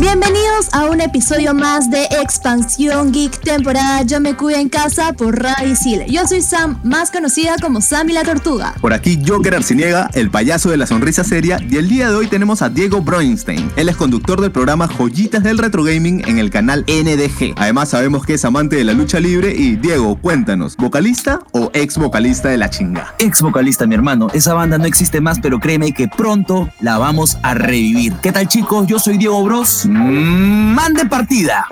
Bienvenidos a un episodio más de Expansión Geek temporada Yo me cuido en casa por Radio Isil. Yo soy Sam, más conocida como Sammy la Tortuga. Por aquí Joker Arciniega, el payaso de la sonrisa seria, y el día de hoy tenemos a Diego Broinstein. Él es conductor del programa Joyitas del Retro Gaming en el canal NDG. Además sabemos que es amante de la lucha libre y Diego, cuéntanos, ¿vocalista o ex vocalista de la chinga? Ex vocalista, mi hermano. Esa banda no existe más, pero créeme que pronto la vamos a revivir. ¿Qué tal chicos? Yo soy Diego Bros. Mande partida.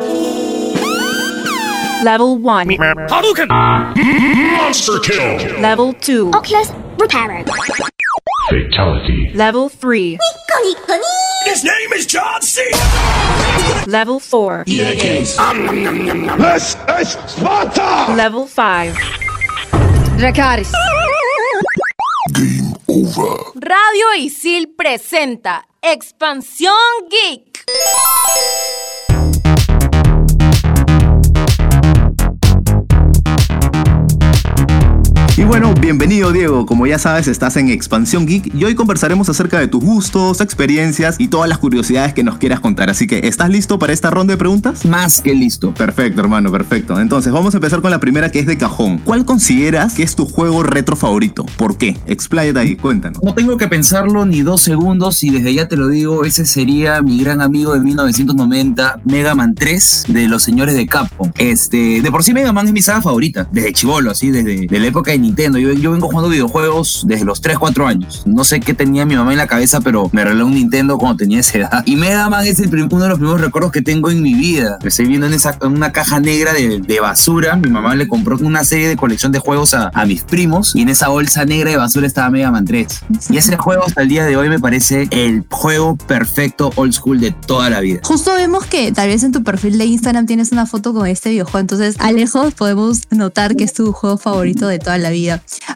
Level 1. Hadouken! Monster kill! Level 2. Oculus Repairer. Fatality. Level 3. His name is John C. Level 4. This is Sparta! Level 5. Dracaris. Game over. Radio Isil presenta Expansión Geek. Y bueno, bienvenido Diego, como ya sabes estás en Expansión Geek y hoy conversaremos acerca de tus gustos, experiencias y todas las curiosidades que nos quieras contar. Así que, ¿estás listo para esta ronda de preguntas? Más que listo. Perfecto, hermano, perfecto. Entonces, vamos a empezar con la primera que es de cajón. ¿Cuál consideras que es tu juego retro favorito? ¿Por qué? Expláyate ahí, cuéntanos. No tengo que pensarlo ni dos segundos y desde ya te lo digo, ese sería mi gran amigo de 1990, Mega Man 3 de los señores de Capcom. Este, de por sí Mega Man es mi saga favorita, desde chivolo, así, desde de la época de Nintendo. Yo, yo vengo jugando videojuegos desde los 3, 4 años. No sé qué tenía mi mamá en la cabeza, pero me regaló un Nintendo cuando tenía esa edad. Y Mega Man es el uno de los primeros recuerdos que tengo en mi vida. Estoy viendo en, esa, en una caja negra de, de basura. Mi mamá le compró una serie de colección de juegos a, a mis primos y en esa bolsa negra de basura estaba Mega Man 3. Y ese juego hasta el día de hoy me parece el juego perfecto old school de toda la vida. Justo vemos que tal vez en tu perfil de Instagram tienes una foto con este videojuego, entonces a lejos podemos notar que es tu juego favorito de toda la vida.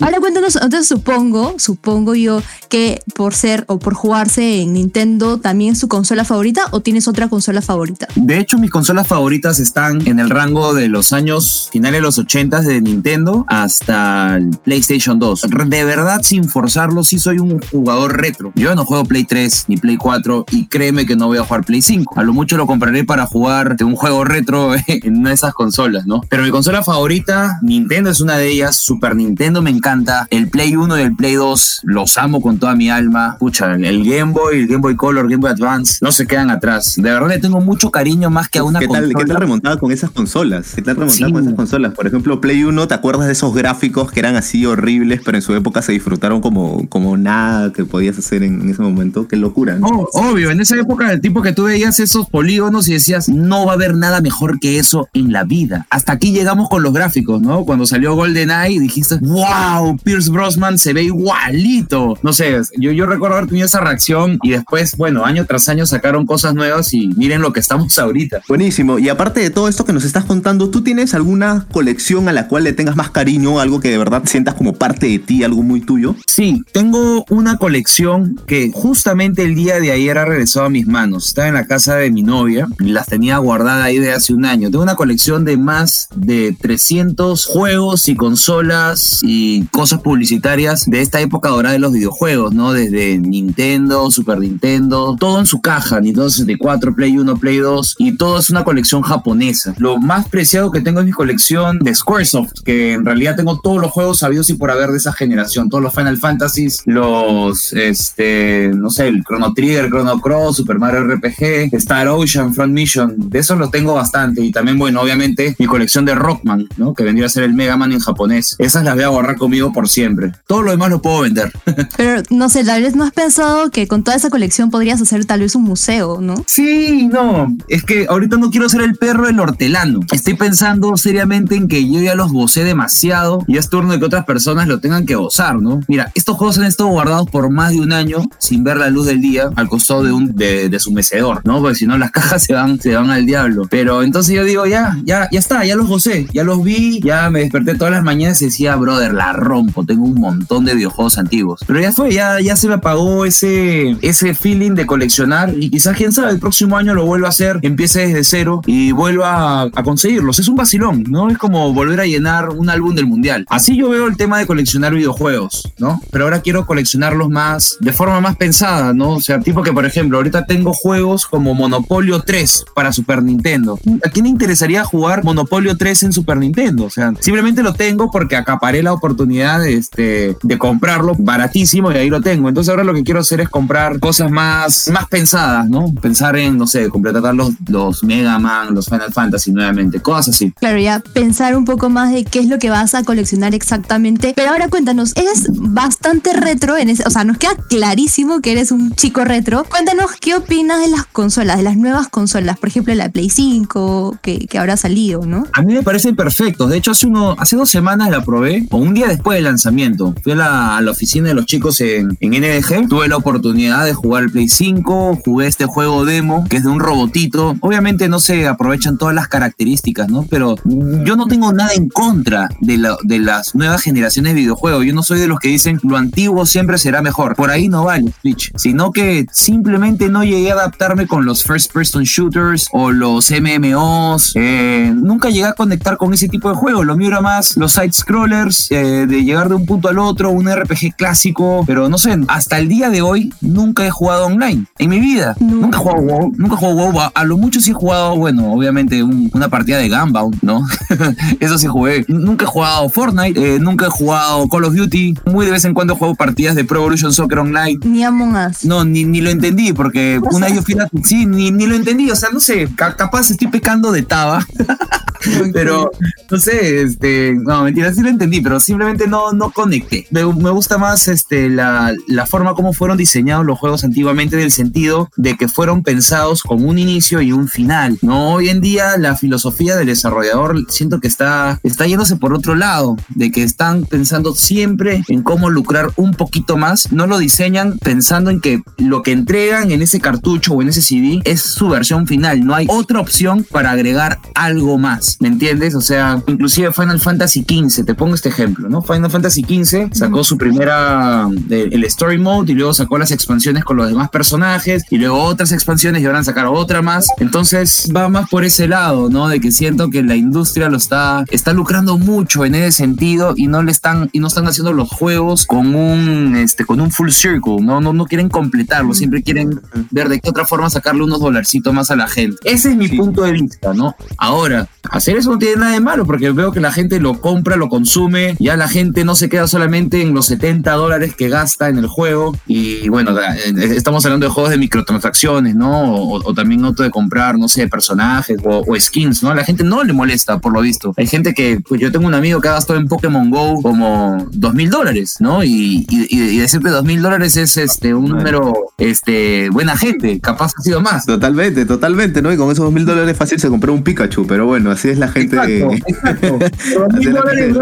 Ahora cuéntanos, entonces supongo, supongo yo que por ser o por jugarse en Nintendo también es tu consola favorita o tienes otra consola favorita. De hecho, mis consolas favoritas están en el rango de los años finales de los 80 de Nintendo hasta PlayStation 2. De verdad, sin forzarlo, sí soy un jugador retro. Yo no juego Play 3 ni Play 4 y créeme que no voy a jugar Play 5. A lo mucho lo compraré para jugar de un juego retro en esas consolas, ¿no? Pero mi consola favorita, Nintendo es una de ellas. Super Nintendo me encanta. El Play 1 y el Play 2 los amo con toda mi alma. Pucha, el Game Boy, el Game Boy Color, Game Boy Advance no se quedan atrás. De verdad le tengo mucho cariño más que a una ¿Qué tal, consola. ¿Qué tal remontada con esas consolas? ¿Qué tal remontada Sí. con esas consolas? Por ejemplo, Play 1, ¿te acuerdas de esos gráficos que eran así horribles, pero en su época se disfrutaron como, como nada que podías hacer en, en ese momento? Qué locura, ¿no? Oh, obvio, en esa época el tipo que tú veías esos polígonos y decías, no va a haber nada mejor que eso en la vida. Hasta aquí llegamos con los gráficos, ¿no? Cuando salió GoldenEye dijiste, wow, Pierce Brosnan se ve igualito. No sé, yo, yo recuerdo haber tenido esa reacción y después, bueno, año tras año sacaron cosas nuevas y miren lo que estamos ahorita. Buenísimo. Y aparte de todo esto que nos estás contando, ¿tú tienes alguna colección a la cual le tengas más cariño, algo que de verdad sientas como parte de ti, algo muy tuyo? Sí, tengo una colección que justamente el día de ayer ha regresado a mis manos. Estaba en la casa de mi novia y las tenía guardada ahí de hace un año. Tengo una colección de más de 300 juegos y consolas y cosas publicitarias de esta época dorada de los videojuegos, ¿no? Desde Nintendo, Super Nintendo, todo en su caja, Nintendo 64, Play 1, Play 2 y todo es una colección japonesa. Lo más preciado que tengo es mi colección de Squaresoft, que en realidad tengo todos los juegos sabidos y por haber de esa generación, todos los Final Fantasies, los, este, no sé, el Chrono Trigger, Chrono Cross, Super Mario RPG, Star Ocean, Front Mission, de esos los tengo bastante y también, bueno, obviamente mi colección de Rockman, ¿no? Que vendría a ser el Mega Man en japonés. Esas las voy a guardar conmigo por siempre. Todo lo demás lo puedo vender. Pero no sé, tal vez no has pensado que con toda esa colección podrías hacer tal vez un museo, ¿no? Sí, no. Es que ahorita no quiero ser el perro del hortelano. Estoy pensando seriamente en que yo ya los gocé demasiado y es turno de que otras personas lo tengan que gozar, ¿no? Mira, estos juegos han estado guardados por más de un año sin ver la luz del día al costado de un de, de su mecedor, ¿no? Porque si no las cajas se van, se van al diablo. Pero entonces yo digo, ya, ya, ya está, ya los gocé, ya los vi, ya me desperté todas las mañanas y decía, brother, la rompo, tengo un montón de videojuegos antiguos. Pero ya fue, ya, ya se me apagó ese, ese feeling de coleccionar y quizás, quién sabe, el próximo año lo vuelva a hacer, empiece desde cero y vuelva a, conseguirlos. Es un vacilón, ¿no? Es como volver a llenar un álbum del mundial. Así yo veo el tema de coleccionar videojuegos, ¿no? Pero ahora quiero coleccionarlos más, de forma más pensada, ¿no? O sea, tipo que, por ejemplo, ahorita tengo juegos como Monopolio 3 para Super Nintendo. ¿A quién le interesaría jugar Monopolio 3 en Super Nintendo? O sea, simplemente lo tengo porque acaparé la oportunidad de, este, de comprarlo baratísimo y ahí lo tengo. Entonces ahora lo que quiero hacer es comprar cosas más, más pensadas, ¿no? Pensar en, no sé, completar los, los Mega Man, los Final Fantasy nuevamente, cosas así. Claro, ya pensar un poco más de qué es lo que vas a coleccionar exactamente. Pero ahora cuéntanos, eres bastante retro en ese, o sea, nos queda clarísimo que eres un chico retro. Cuéntanos qué opinas de las consolas, de las nuevas consolas, por ejemplo, la Play 5 que, que habrá salido, ¿no? A mí me parecen perfectos. De hecho, hace, uno, hace dos semanas la probé, o un día después del lanzamiento. Fui a la, oficina de los chicos en, en NDG. Tuve la oportunidad de jugar el Play 5. Jugué este juego demo, que es de un robotito. Obviamente no se aprovechan todas las características, ¿no? Pero yo no tengo nada en contra de, la, de las nuevas generaciones de videojuegos. Yo no soy de los que dicen lo antiguo siempre será mejor. Por ahí no vale Switch. Sino que simplemente no llegué a adaptarme con los first person shooters o los MMOs. Eh, nunca llegué a conectar con ese tipo de juegos. Lo mío más los side scrollers, eh, de llegar de un punto al otro, un RPG clásico. Pero no sé, hasta el día de hoy nunca he jugado online en mi vida. Nunca he jugado WoW. Nunca he jugado WoW. A, lo mucho sí he jugado, bueno, obviamente un- una partida de Gunbound, ¿no? Eso sí jugué. Nunca he jugado Fortnite, eh, nunca he jugado Call of Duty. Muy de vez en cuando juego partidas de Pro Evolution Soccer Online. Ni Among Us. No, ni, ni lo entendí, porque una vez yo fui a... Sí, ni, ni lo entendí, o sea, no sé, ca- capaz estoy pecando de taba, pero no sé, este, no, mentira, sí lo entendí, pero simplemente no, no conecté. Me, gusta más este, la, la forma como fueron diseñados los juegos antiguamente, del sentido de que fueron pensados con un inicio y un final, ¿no? Hoy en día la filosofía del desarrollador siento que está, está yéndose por otro lado, de que están pensando siempre en cómo lucrar un poquito más, no lo diseñan pensando en que lo que entregan en ese cartucho o en ese CD es su versión final, no hay otra opción para agregar algo más, ¿me entiendes? O sea, inclusive Final Fantasy XV, te pongo este ejemplo, ¿no? Final Fantasy XV sacó su primera, eh, el Story Mode y luego sacó las expansiones con los demás personajes y luego otras expansiones y van a sacar otra más, entonces va más por ese lado, ¿no? De que siento que la industria lo está, está lucrando mucho en ese sentido y no le están, y no están haciendo los juegos con un, este, con un full circle, ¿no? No, no quieren completarlo, siempre quieren ver de qué otra forma sacarle unos dolarcitos más a la gente. Ese es mi punto de vista, ¿no? Ahora, hacer eso no tiene nada de malo porque veo que la gente lo compra, lo consume, ya la gente no se queda solamente en los 70 dólares que gasta en el juego y bueno, eh, estamos hablando de juegos de microtransacciones, ¿no? O, o también otro de comprar, no sé, personajes o, o skins, ¿no? La gente no le molesta, por lo visto. Hay gente que, pues yo tengo un amigo que ha gastado en Pokémon Go como dos mil dólares, ¿no? Y, y, y decirte dos mil dólares es este un número, este, buena gente, capaz ha sido más. Totalmente, totalmente, ¿no? Y con esos dos mil dólares fácil se compró un Pikachu, pero bueno, así es la gente. Exacto, exacto. Así mil es la dólares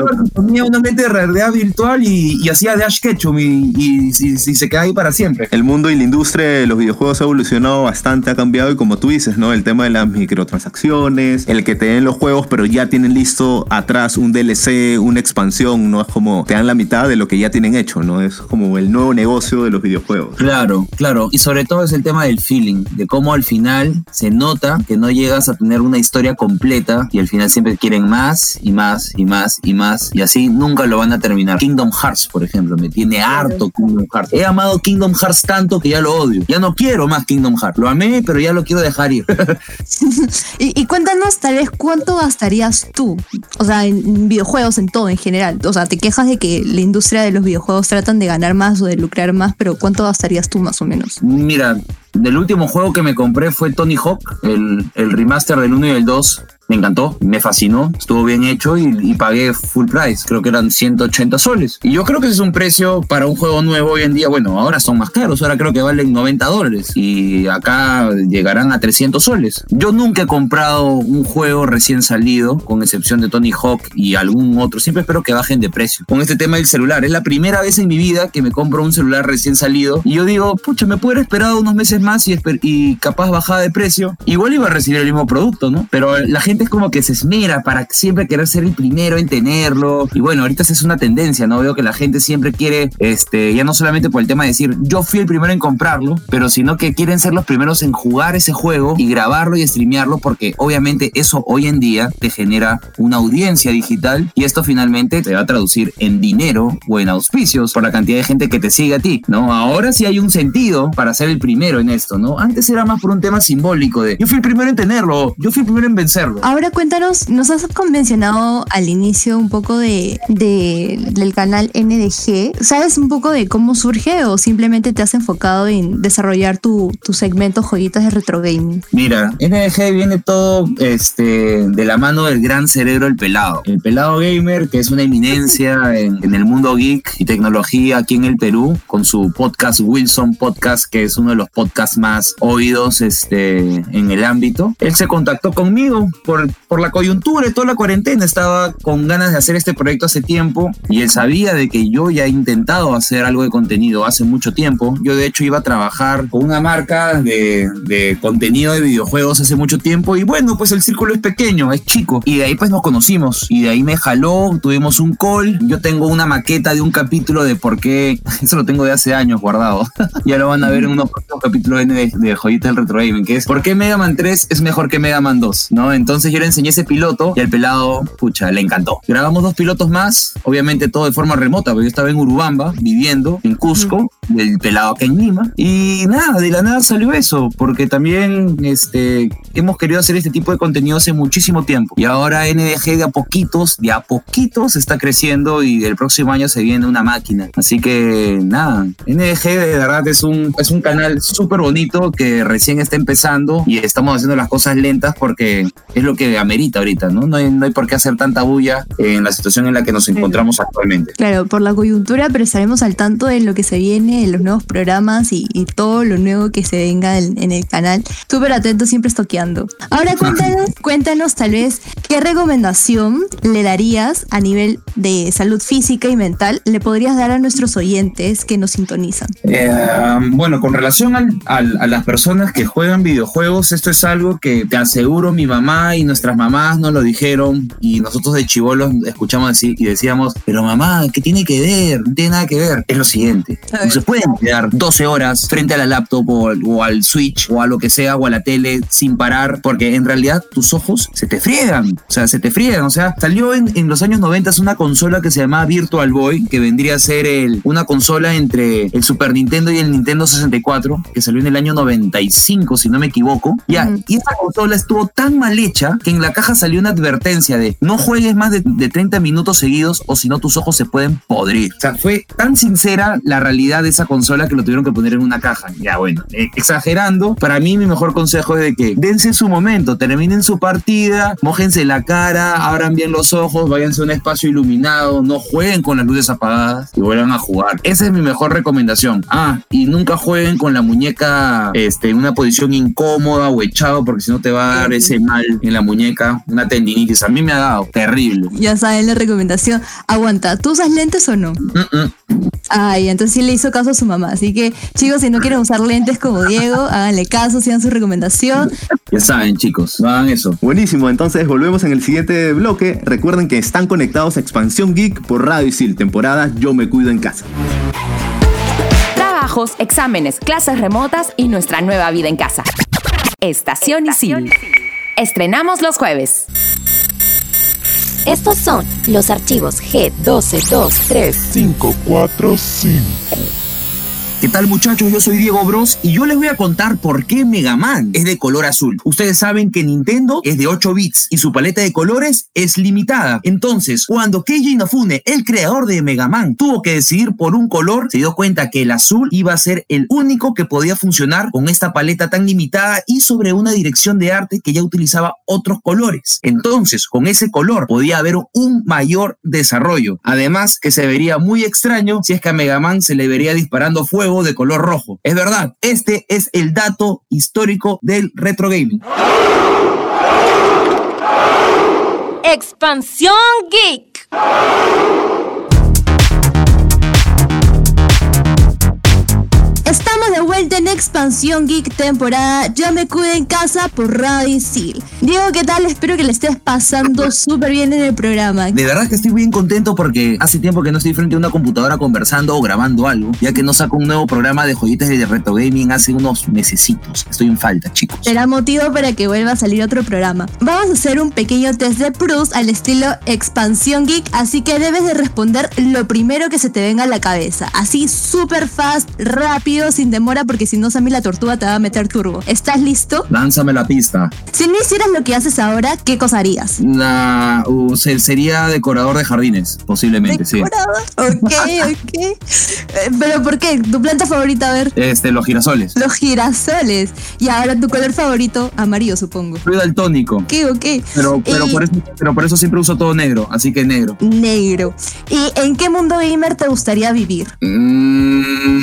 una mente de realidad virtual y, y hacía Dash Ketchum y, y, y- y se queda ahí para siempre. El mundo y la industria de los videojuegos ha evolucionado bastante, ha cambiado y como tú dices, ¿no? El tema de las microtransacciones, el que te den los juegos pero ya tienen listo atrás un DLC, una expansión, ¿no? Es como te dan la mitad de lo que ya tienen hecho, ¿no? Es como el nuevo negocio de los videojuegos. Claro, claro. Y sobre todo es el tema del feeling, de cómo al final se nota que no llegas a tener una historia completa y al final siempre quieren más y más y más y más y así nunca lo van a terminar. Kingdom Hearts, por ejemplo, me tiene harto Kingdom Hearts. He amado Kingdom Hearts tanto que ya lo odio. Ya no quiero más Kingdom Hearts. Lo amé, pero ya lo quiero dejar ir. Y, y cuéntanos tal vez cuánto gastarías tú, o sea, en, en videojuegos, en todo en general. O sea, te quejas de que la industria de los videojuegos tratan de ganar más o de lucrar más, pero ¿cuánto gastarías tú más o menos? Mira, del último juego que me compré fue Tony Hawk, el, el remaster del 1 y del 2. Me encantó, me fascinó, estuvo bien hecho y, pagué full price, creo que eran 180 soles. Y yo creo que ese es un precio para un juego nuevo hoy en día. Bueno, ahora son más caros, ahora creo que valen 90 dólares y acá llegarán a 300 soles. Yo nunca he comprado un juego recién salido, con excepción de Tony Hawk y algún otro. Siempre espero que bajen de precio. Con este tema del celular, es la primera vez en mi vida que me compro un celular recién salido y yo digo, pucha, me pudiera esperar unos meses más y, y capaz bajada de precio. Igual iba a recibir el mismo producto, ¿no? Pero la gente gente es como que se esmera para siempre querer ser el primero en tenerlo. Y bueno, ahorita esa es una tendencia, ¿no? Veo que la gente siempre quiere, este, ya no solamente por el tema de decir yo fui el primero en comprarlo, pero sino que quieren ser los primeros en jugar ese juego y grabarlo y streamearlo porque obviamente eso hoy en día te genera una audiencia digital y esto finalmente te va a traducir en dinero o en auspicios por la cantidad de gente que te sigue a ti, ¿no? Ahora sí hay un sentido para ser el primero en esto, ¿no? Antes era más por un tema simbólico de yo fui el primero en tenerlo, yo fui el primero en vencerlo. Ahora cuéntanos, nos has convencionado al inicio un poco de, de- del canal NDG. ¿Sabes un poco de cómo surge o simplemente te has enfocado en desarrollar tu, tu segmento joyitas de retro gaming? Mira, NDG viene todo este, de la mano del gran cerebro El Pelado. El Pelado Gamer, que es una eminencia en, en el mundo geek y tecnología aquí en el Perú, con su podcast Wilson Podcast, que es uno de los podcasts más oídos este, en el ámbito. Él se contactó conmigo por, por la coyuntura y toda la cuarentena. Estaba con ganas de hacer este proyecto hace tiempo y él sabía de que yo ya he intentado hacer algo de contenido hace mucho tiempo. Yo de hecho iba a trabajar con una marca de, de contenido de videojuegos hace mucho tiempo y bueno, pues el círculo es pequeño, es chico. Y de ahí pues nos conocimos y de ahí me jaló, tuvimos un call. Yo tengo una maqueta de un capítulo de por qué, eso lo tengo de hace años guardado. ya lo van a ver en unos capítulos de, de del Retro Gaming, que es por qué Mega Man 3 es mejor que Mega Man 2, ¿no? Entonces yo le enseñé ese piloto y al pelado, pucha, le encantó. Grabamos dos pilotos más, obviamente todo de forma remota, porque yo estaba en Urubamba, viviendo en Cusco, el pelado en Lima. Y nada, de la nada salió eso, porque también este, hemos querido hacer este tipo de contenido hace muchísimo tiempo. Y ahora NDG de a poquitos, de a poquitos está creciendo y el próximo año se viene una máquina. Así que nada, NDG de verdad es un, es un canal súper bonito que recién está empezando y estamos haciendo las cosas lentas porque es lo que amerita ahorita, ¿no? No hay, no hay por qué hacer tanta bulla en la situación en la que nos encontramos actualmente. Claro, por la coyuntura, pero estaremos al tanto de lo que se viene, de los nuevos programas y, y todo lo nuevo que se venga en, en el canal. Súper atento, siempre estoqueando. Ahora cuéntanos, cuéntanos tal vez qué recomendación le darías a nivel de salud física y mental le podrías dar a nuestros oyentes que nos sintonizan. Eh, bueno, con relación al- al- a las personas que juegan videojuegos, esto es algo que te aseguro mi mamá y nuestras mamás nos lo dijeron y nosotros de chivolos escuchamos decir y decíamos, pero mamá, ¿qué tiene que ver? No tiene nada que ver. Es lo siguiente, no se pueden quedar 12 horas frente a la laptop o, o al Switch o a lo que sea o a la tele sin parar porque en realidad tus ojos se te friegan, o sea, se te friegan, o sea, salió en, en los años 90 una consola que se llamaba Virtual Boy, que vendría a ser el- una consola entre el Super Nintendo y el Nintendo 64, que salió en el año 95, si no me equivoco. Ya, y esta consola estuvo tan mal hecha que en la caja salió una advertencia de no juegues más de, de 30 minutos seguidos o si no tus ojos se pueden podrir. O sea, fue tan sincera la realidad de esa consola que lo tuvieron que poner en una caja. Ya, bueno, eh, exagerando, para mí mi mejor consejo es de que dense su momento, terminen su partida, mójense la cara, abran bien los ojos, váyanse a un espacio iluminado, no jueguen con las luces apagadas y vuelvan a jugar. Esa es mi mejor recomendación. Ah, y nunca jueguen con la muñeca este, en una posición incómoda o echado porque si no te va a dar ese mal en la muñeca, una tendinitis. A mí me ha dado terrible. Ya saben la recomendación. Aguanta, ¿tú usas lentes o no? Mm, mm. Ay, entonces sí le hizo caso a su mamá. Así que, chicos, si no quieren usar lentes como Diego, háganle caso, sigan su recomendación. Ya saben, chicos, no hagan eso. Buenísimo, entonces volvemos en el siguiente bloque. Recuerden que están conectados a Expansión Geek por Radio Isil, temporada Yo me cuido en casa. Trabajos, exámenes, clases remotas y nuestra nueva vida en casa. Estación Isil. Estrenamos los jueves. Estos son los archivos G1223. 545. ¿Qué tal muchachos? Yo soy Diego Bros y yo les voy a contar por qué Mega Man es de color azul. Ustedes saben que Nintendo es de 8 bits y su paleta de colores es limitada. Entonces, cuando Keiji Inafune, el creador de Mega Man, tuvo que decidir por un color, se dio cuenta que el azul iba a ser el único que podía funcionar con esta paleta tan limitada y sobre una dirección de arte que ya utilizaba otros colores. Entonces, con ese color podía haber un mayor desarrollo. Además, que se vería muy extraño si es que a Mega Man se le vería disparando fuego de color rojo. Es verdad, este es el dato histórico del retro gaming. Expansión Geek. Vuelta en Expansión Geek temporada Yo me cuido en casa por Radio Isil. Diego, ¿qué tal? Espero que le estés pasando súper bien en el programa. De verdad que estoy bien contento porque hace tiempo que no estoy frente a una computadora conversando o grabando algo, ya que no saco un nuevo programa de joyitas de retro gaming hace unos mesecitos. Estoy en falta, chicos. Será motivo para que vuelva a salir otro programa. Vamos a hacer un pequeño test de Proust al estilo Expansión Geek, así que debes de responder lo primero que se te venga a la cabeza. Así súper fast, rápido, sin demora, porque si no, Sammy la tortuga te va a meter turbo. ¿Estás listo? Lánzame la pista. Si no hicieras lo que haces ahora, ¿qué cosa harías? Uh, se- sería decorador de jardines, posiblemente, sí. Decorador. Ok, ok. Eh, ¿Pero por qué? ¿Tu planta favorita? A ver. Este, los girasoles. Los girasoles. Y ahora tu color favorito, amarillo, supongo. Soy daltónico. Ok, ok. Pero, pero, Y- por eso, pero por eso siempre uso todo negro, así que negro. Negro. ¿Y en qué mundo gamer te gustaría vivir? Mm,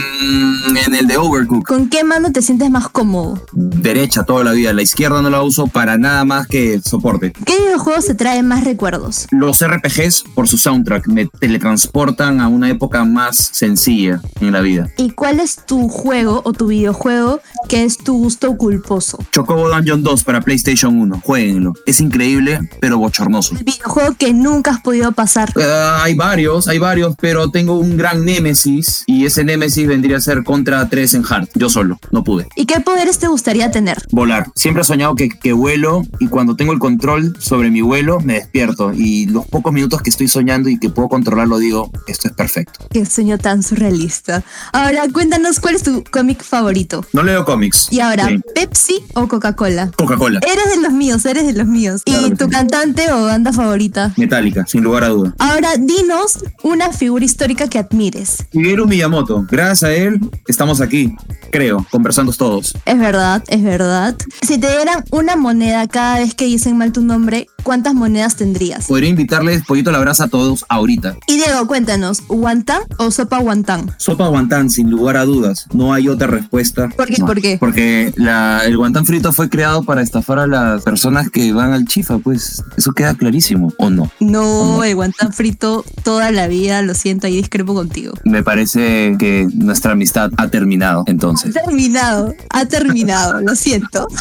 en el de Overcook. ¿Con qué mano te sientes más cómodo? Derecha toda la vida. La izquierda no la uso para nada más que soporte. ¿Qué videojuegos te traen más recuerdos? Los RPGs, por su soundtrack, me teletransportan a una época más sencilla en la vida. ¿Y cuál es tu juego o tu videojuego que es tu gusto culposo? Chocobo Dungeon 2 para PlayStation 1. Jueguenlo. Es increíble, pero bochornoso. El videojuego que nunca has podido pasar. Ah, hay varios, hay varios, pero tengo un gran némesis y ese némesis vendría a ser contra 3 en hard. Yo solo, no pude. ¿Y qué poderes te gustaría tener? Volar. Siempre he soñado que, que vuelo y cuando tengo el control sobre mi vuelo me despierto y los pocos minutos que estoy soñando y que puedo controlarlo digo, esto es perfecto. Qué sueño tan surrealista. Ahora, cuéntanos cuál es tu cómic favorito. No leo cómics. Y ahora, Sí. ¿Pepsi o Coca-Cola? Coca-Cola. Eres de los míos, eres de los míos. Claro ¿Y tu sí. cantante o banda favorita? Metálica, sin lugar a duda. Ahora, dinos una figura histórica que admires. Shigeru Miyamoto. Gracias a él estamos aquí, creo, conversando todos. Es verdad, es verdad. Si te dieran una moneda cada vez que dicen mal tu nombre, ¿cuántas monedas tendrías? Podría invitarles pollito a la brasa a todos ahorita. Y Diego, cuéntanos, ¿guantán o sopa guantán? Sopa guantán, sin lugar a dudas. No hay otra respuesta. ¿Por qué? No. ¿Por qué? Porque la- el guantán frito fue creado para estafar a las personas que van al chifa, pues eso queda clarísimo, ¿o no? No, el guantán frito toda la vida, lo siento, ahí discrepo contigo. Me parece que nuestra amistad ha terminado entonces. Ha terminado, ha terminado, lo siento.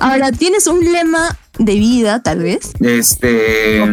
Ahora, ¿tienes un lema de vida, tal vez? Este.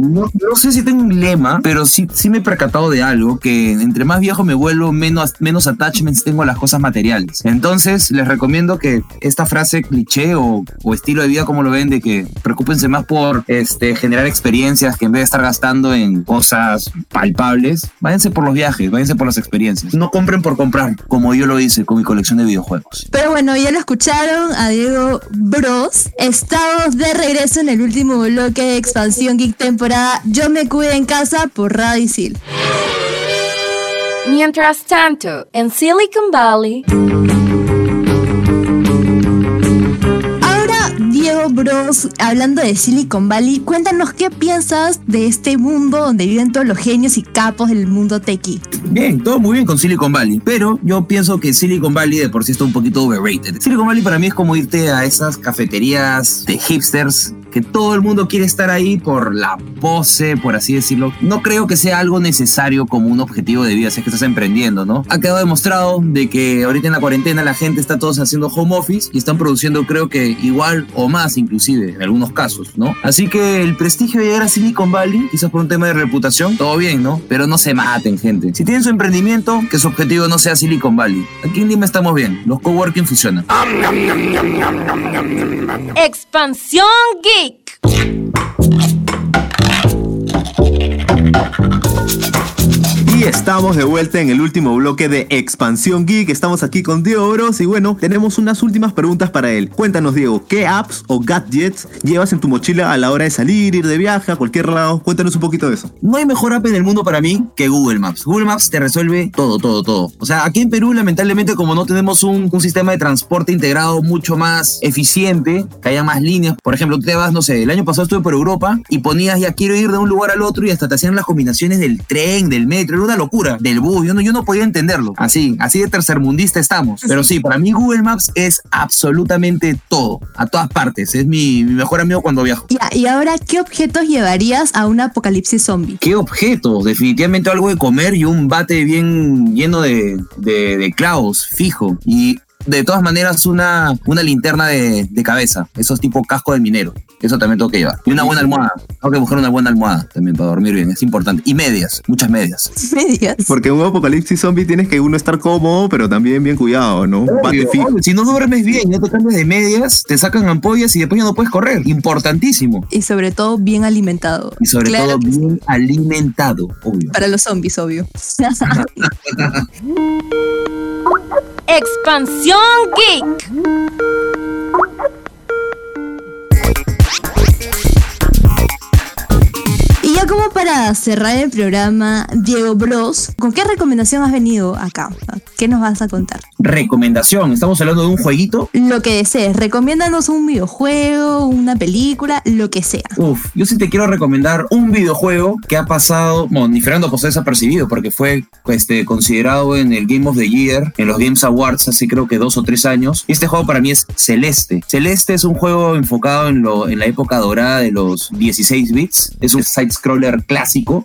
No, no sé si tengo un lema, pero sí, sí me he percatado de algo, que entre más viejo me vuelvo, menos, menos attachments tengo a las cosas materiales. Entonces, les recomiendo que esta frase cliché o, o estilo de vida como lo ven, de que preocúpense más por este, generar experiencias que en vez de estar gastando en cosas palpables, váyanse por los viajes, váyanse por las experiencias. No compren por comprar, como yo lo hice con mi colección de videojuegos. Pero bueno, ya lo escucharon a Diego Bros. Estamos de regreso en el último bloque de Expansión Geek temporada Yo me cuido en casa por Radio Isil. Mientras tanto, en Silicon Valley, Hablando de Silicon Valley, cuéntanos qué piensas de este mundo donde viven todos los genios y capos del mundo techie. Bien, todo muy bien con Silicon Valley, pero yo pienso que Silicon Valley de por sí está un poquito overrated. Silicon Valley para mí es como irte a esas cafeterías de hipsters que todo el mundo quiere estar ahí por la pose, por así decirlo. No creo que sea algo necesario como un objetivo de vida si es que estás emprendiendo, ¿no? Ha quedado demostrado de que ahorita en la cuarentena la gente está todos haciendo home office y están produciendo creo que igual o más inclusive en algunos casos, ¿no? Así que el prestigio de llegar a Silicon Valley, quizás por un tema de reputación, todo bien, ¿no? Pero no se maten, gente. Si tienen su emprendimiento, que su objetivo no sea Silicon Valley. Aquí en Lima estamos bien, los coworking funcionan. Expansión Geek. Thank you. Y estamos de vuelta en el último bloque de Expansión Geek. Estamos aquí con Diego Bros. Y bueno, tenemos unas últimas preguntas para él. Cuéntanos, Diego, ¿qué apps o gadgets llevas en tu mochila a la hora de salir, ir de viaje, a cualquier lado? Cuéntanos un poquito de eso. No hay mejor app en el mundo para mí que Google Maps. Google Maps te resuelve todo, todo, todo. O sea, aquí en Perú, lamentablemente, como no tenemos un, sistema de transporte integrado mucho más eficiente, que haya más líneas. Por ejemplo, te vas, no sé, el año pasado estuve por Europa y ponías ya quiero ir de un lugar al otro y hasta te hacían las combinaciones del tren, del metro. Una una locura del bus. Yo no, yo no podía entenderlo. Así, así de tercermundista estamos. Pero sí, para mí Google Maps es absolutamente todo, a todas partes. Es mi, mi mejor amigo cuando viajo. Ya, y ahora, ¿qué objetos llevarías a un apocalipsis zombie? ¿Qué objetos? Definitivamente algo de comer y un bate bien lleno de, de, de clavos, fijo. Y de todas maneras una, una linterna de, de cabeza, esos tipo casco de minero. Eso también tengo que llevar. Y una buena almohada. Tengo que buscar una buena almohada también para dormir bien. Es importante. Y medias, muchas medias. Medias. Porque en un apocalipsis zombie tienes que uno estar cómodo, pero también bien cuidado, ¿no? Obvio, obvio. Si no duermes bien, no te cambias de medias, te sacan ampollas y después ya no puedes correr. Importantísimo. Y sobre todo, bien alimentado. Y sobre Claro todo bien alimentado, obvio. Para los zombies, obvio. Expansión Geek. Para cerrar el programa, Diego Bros, ¿con qué recomendación has venido acá? ¿Qué nos vas a contar? Recomendación, estamos hablando de un jueguito. Lo que desees, recomiéndanos un videojuego, una película, lo que sea. Uf, yo sí te quiero recomendar un videojuego que ha pasado, bueno, ni Fernando desapercibido porque fue este, considerado en el Game of the Year, en los Games Awards hace creo que dos o tres años. Y este juego para mí es Celeste. Celeste es un juego enfocado en, lo, en la época dorada de los 16 bits. Es un side-scroller clásico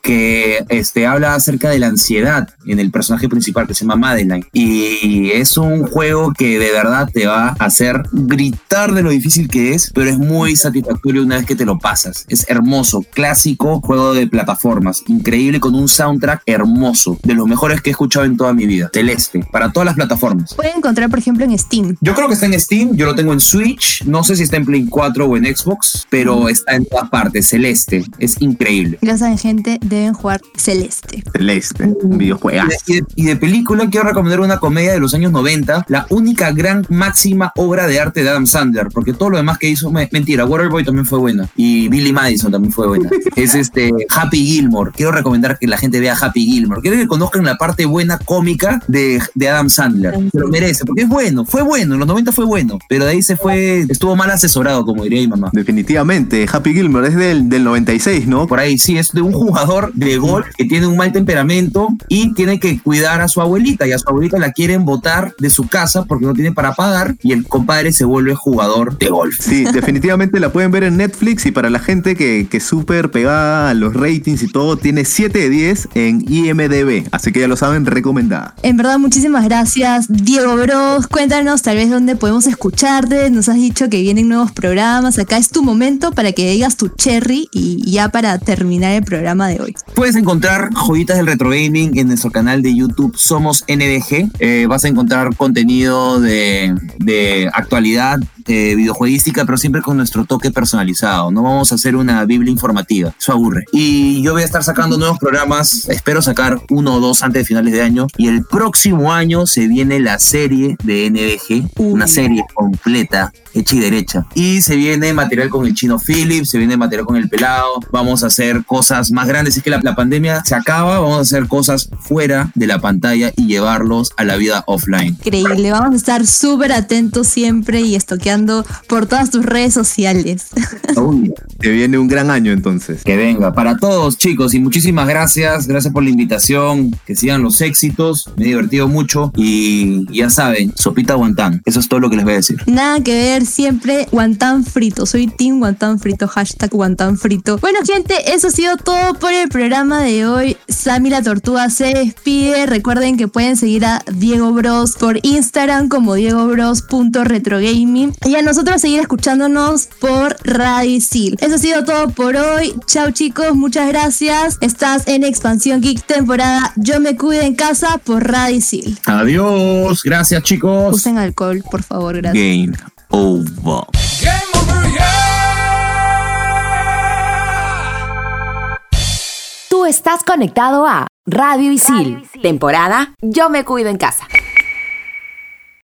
que este, habla acerca de la ansiedad en el personaje principal que se llama Madeline. Y es un juego que de verdad te va a hacer gritar de lo difícil que es, pero es muy satisfactorio una vez que te lo pasas. Es hermoso, clásico juego de plataformas, increíble con un soundtrack hermoso, de los mejores que he escuchado en toda mi vida. Celeste, para todas las plataformas. Pueden encontrar, por ejemplo, en Steam. Yo creo que está en Steam, yo lo tengo en Switch, no sé si está en Play 4 o en Xbox, pero está en todas partes, Celeste, es increíble. Ya saben, gente, deben jugar Celeste. Celeste, un videojuego. Y de, y de película quiero recomendar una comedia de los años 90, la única gran máxima obra de arte de Adam Sandler, porque todo lo demás que hizo, me- mentira, Waterboy también fue buena y Billy Madison también fue buena. es este Happy Gilmore. Quiero recomendar que la gente vea Happy Gilmore. Quiero que conozcan la parte buena cómica de, de Adam Sandler. Se lo merece, porque es bueno, fue bueno, en los 90 fue bueno, pero de ahí se fue, estuvo mal asesorado, como diría mi mamá. Definitivamente, Happy Gilmore es del, del 96, ¿no? Por ahí sí, es de un jugador de golf que tiene un mal temperamento y tiene que cuidar a su abuelita. Y a su abuelita la quieren botar de su casa porque no tiene para pagar. Y el compadre se vuelve jugador de golf. Sí, definitivamente la pueden ver en Netflix y para la gente que, que es súper pegada a los ratings y todo, tiene 7 de 10 en IMDB. Así que ya lo saben, recomendada. En verdad, muchísimas gracias, Diego Bros. Cuéntanos tal vez dónde podemos escucharte. Nos has dicho que vienen nuevos programas. Acá es tu momento para que digas tu cherry y ya para terminar el programa de hoy. Puedes encontrar joyitas del retro gaming en nuestro canal de YouTube Somos NDG. Eh, vas a encontrar contenido de, de actualidad, eh, videojueguística, pero siempre con nuestro toque personalizado. No vamos a hacer una biblia informativa. Eso aburre. Y yo voy a estar sacando nuevos programas. Espero sacar uno o dos antes de finales de año. Y el próximo año se viene la serie de NDG. Una serie completa, hecha y derecha. Y se viene material con el chino Philip, se viene material con el pelado. Vamos a hacer cosas más grandes. Es que la, la pandemia se acaba. Vamos a hacer cosas fuera de la pantalla y llevarlos a la vida offline. Increíble, vamos a estar súper atentos siempre y estoqueando por todas tus redes sociales. Uy, Te viene un gran año entonces. que venga. Para todos, chicos, y muchísimas gracias. Gracias por la invitación. Que sigan los éxitos. Me he divertido mucho. Y ya saben, sopita guantán. Eso es todo lo que les voy a decir. Nada que ver, siempre guantán frito. Soy Team Guantán Frito, hashtag Guantán Frito. Bueno, gente, eso ha sido todo por el programa de hoy. Sammy la Tortuga se despide. Recuerden que pueden seguir a Diego Bros por Instagram como diegobros.retrogaming y a nosotros seguir escuchándonos por Radio Isil. Eso ha sido todo por hoy. Chao, chicos, muchas gracias. Estás en Expansión Geek temporada Yo me cuido en casa por Radio Isil. Adiós. Gracias, chicos. Usen alcohol, por favor, gracias. Game over. Tú estás conectado a Radio Isil, temporada Yo me cuido en casa.